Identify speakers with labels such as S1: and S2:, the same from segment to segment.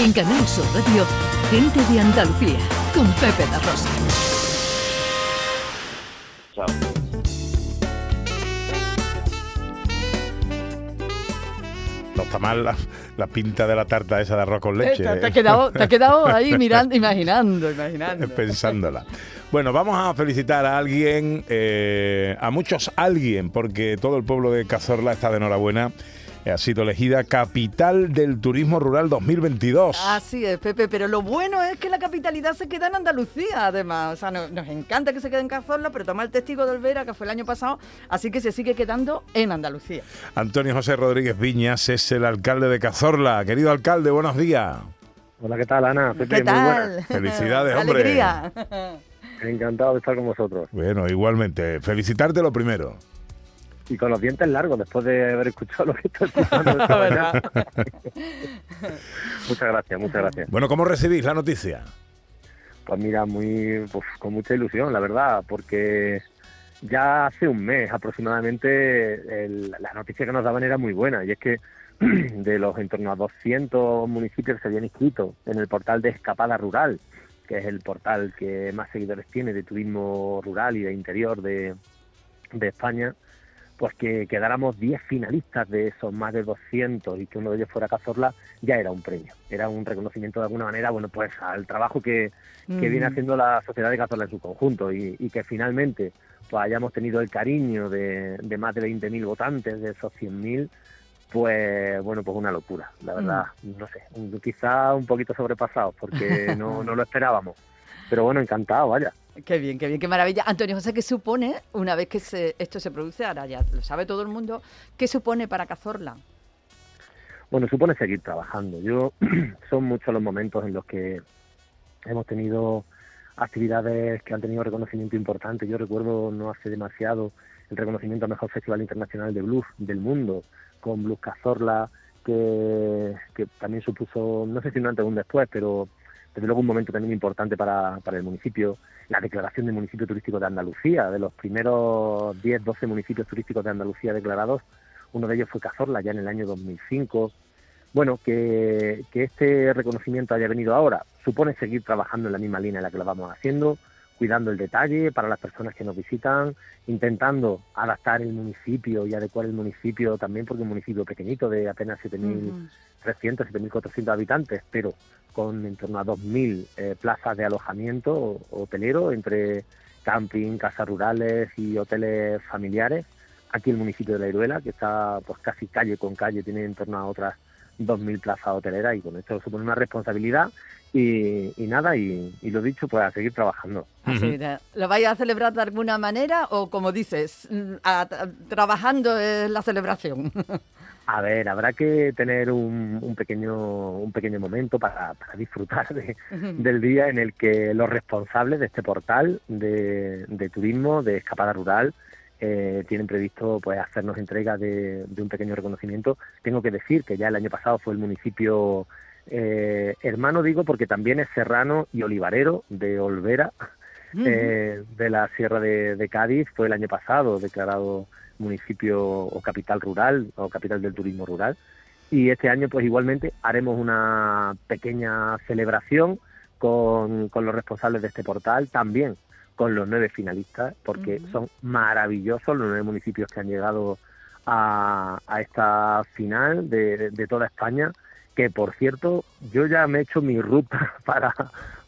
S1: En Canal Sur Radio, Gente de Andalucía, con Pepe La Rosa.
S2: No está mal la, la pinta de la tarta esa de arroz con leche.
S3: Te, te
S2: ¿eh?
S3: has quedado, te has quedado ahí mirando, imaginando, imaginando.
S2: Pensándola. Bueno, vamos a felicitar a alguien, eh, a muchos alguien, porque todo el pueblo de Cazorla está de enhorabuena. Ha sido elegida capital del turismo rural 2022.
S3: Así es, Pepe, pero lo bueno es que la capitalidad se queda en Andalucía, además. O sea, no- nos encanta que se quede en Cazorla, pero toma el testigo de Olvera, que fue el año pasado, así que se sigue quedando en Andalucía.
S2: Antonio José Rodríguez Viñas es el alcalde de Cazorla. Querido alcalde, buenos días.
S4: Hola, ¿qué tal, Ana? Pepe,
S3: ¿Qué
S4: muy
S3: tal?
S2: Felicidades, hombre.
S3: Alegría.
S4: Encantado de estar con vosotros.
S2: Bueno, igualmente, felicitarte lo primero.
S4: Y con los dientes largos, después de haber escuchado lo que estoy escuchando muchas gracias, muchas gracias.
S2: Bueno, ¿cómo recibís la noticia?
S4: Pues mira, muy pues, con mucha ilusión, la verdad, porque ya hace un mes aproximadamente el- la noticia que nos daban era muy buena, y es que de los en torno a 200 municipios que se habían inscrito en el portal de Escapada Rural, que es el portal que más seguidores tiene de turismo rural y de interior de, de España, pues que quedáramos 10 finalistas de esos más de 200 y que uno de ellos fuera Cazorla, ya era un premio, era un reconocimiento de alguna manera, bueno, pues al trabajo que, que viene
S3: Mm.
S4: haciendo la sociedad de Cazorla en su conjunto y, y que finalmente pues hayamos tenido el cariño de, de más de 20.000 votantes, de esos 100.000, pues bueno, pues una locura, la verdad, no sé, quizá un poquito sobrepasados porque no, no lo esperábamos, pero bueno, encantado, vaya.
S3: Qué bien, qué bien, qué maravilla. Antonio José, ¿qué supone, una vez que se- esto se produce, ahora ya lo sabe todo el mundo, qué supone para Cazorla?
S4: Bueno, supone seguir trabajando. Yo son muchos los momentos en los que hemos tenido actividades que han tenido reconocimiento importante. Yo recuerdo no hace demasiado el reconocimiento al mejor festival internacional de blues del mundo con Blues Cazorla, que, que también supuso, no sé si un antes o un después, pero desde luego un momento también importante para, para el municipio. La declaración de municipio turístico de Andalucía, de los primeros 10, 12 municipios turísticos de Andalucía declarados, uno de ellos fue Cazorla ya en el año 2005. Bueno, que, que este reconocimiento haya venido ahora supone seguir trabajando en la misma línea en la que lo vamos haciendo, cuidando el detalle para las personas que nos visitan, intentando adaptar el municipio y adecuar el municipio también, porque es un municipio pequeñito de apenas 7.300, 7.400 habitantes, pero con en torno a 2.000 eh, plazas de alojamiento hotelero entre camping, casas rurales y hoteles familiares. Aquí el municipio de La Iruela, que está pues casi calle con calle, tiene en torno a otras 2.000 plazas hoteleras y con esto supone una responsabilidad y, y nada, y, y lo dicho, pues a seguir trabajando.
S3: Así, de- ¿Lo vais a celebrar de alguna manera o, como dices, mm, a- a- trabajando es la celebración?
S4: A ver, habrá que tener un, un pequeño un pequeño momento para, para disfrutar de, del día en el que los responsables de este portal de, de turismo, de escapada rural, eh, tienen previsto pues hacernos entrega de, de un pequeño reconocimiento. Tengo que decir que ya el año pasado fue el municipio eh, hermano, digo, porque también es serrano y olivarero de Olvera, eh, de la Sierra de, de Cádiz, fue el año pasado declarado municipio o capital rural o capital del turismo rural. Y este año, pues igualmente, haremos una pequeña celebración con, con los responsables de este portal, también con los nueve finalistas, porque son maravillosos los nueve municipios que han llegado a, a esta final de, de toda España, que por cierto, yo ya me he hecho mi ruta para,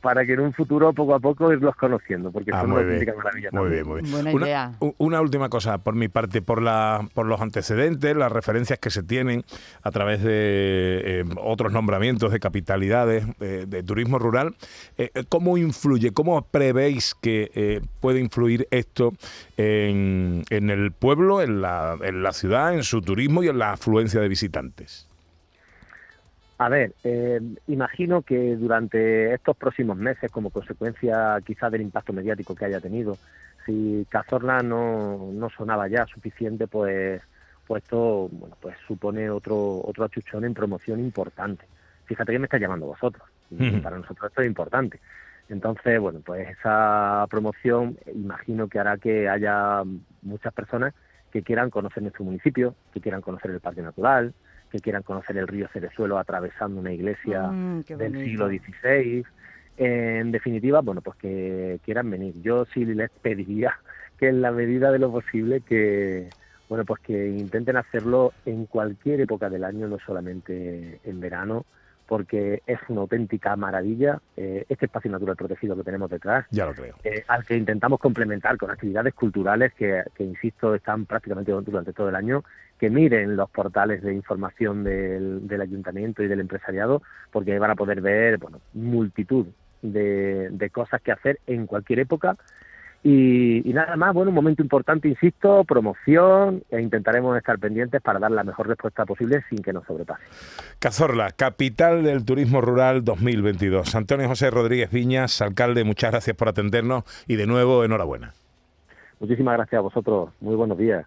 S4: para que en un futuro poco a poco irlos conociendo, porque
S2: Ah,
S4: son
S2: muy
S4: una auténtica maravilla
S2: muy
S4: también.
S2: bien, muy bien.
S3: Buena
S2: una,
S3: idea.
S2: una última cosa por mi parte, por, la, por los antecedentes, las referencias que se tienen a través de eh, otros nombramientos de capitalidades eh, de turismo rural, eh, ¿cómo influye, cómo prevéis que eh, puede influir esto en, en el pueblo, en la, en la ciudad, en su turismo y en la afluencia de visitantes?
S4: A ver, eh, imagino que durante estos próximos meses, como consecuencia quizás del impacto mediático que haya tenido, si Cazorla no, no sonaba ya suficiente, pues, pues esto bueno, pues supone otro, otro achuchón en promoción importante. Fíjate que me está llamando vosotros, y
S2: Ujú.
S4: para nosotros esto es importante. Entonces, bueno, pues esa promoción imagino que hará que haya muchas personas que quieran conocer nuestro municipio, que quieran conocer el parque natural, que quieran conocer el río Cerezuelo atravesando una iglesia
S3: Mm,
S4: del siglo XVI. En definitiva, bueno, pues que quieran venir. Yo sí les pediría que en la medida de lo posible que, bueno, pues que intenten hacerlo en cualquier época del año, no solamente en verano, porque es una auténtica maravilla eh, este espacio natural protegido que tenemos detrás
S2: Ya lo creo.
S4: eh, al que intentamos complementar con actividades culturales que, que, insisto, están prácticamente durante todo el año, que miren los portales de información del, del ayuntamiento y del empresariado, porque van a poder ver bueno, multitud de, de cosas que hacer en cualquier época. Y, y, nada más, bueno, un momento importante, insisto, promoción, e intentaremos estar pendientes para dar la mejor respuesta posible sin que nos sobrepase.
S2: Cazorla, capital del turismo rural 2022. Antonio José Rodríguez Viñas, alcalde, muchas gracias por atendernos y de nuevo enhorabuena.
S4: Muchísimas gracias a vosotros. Muy buenos días.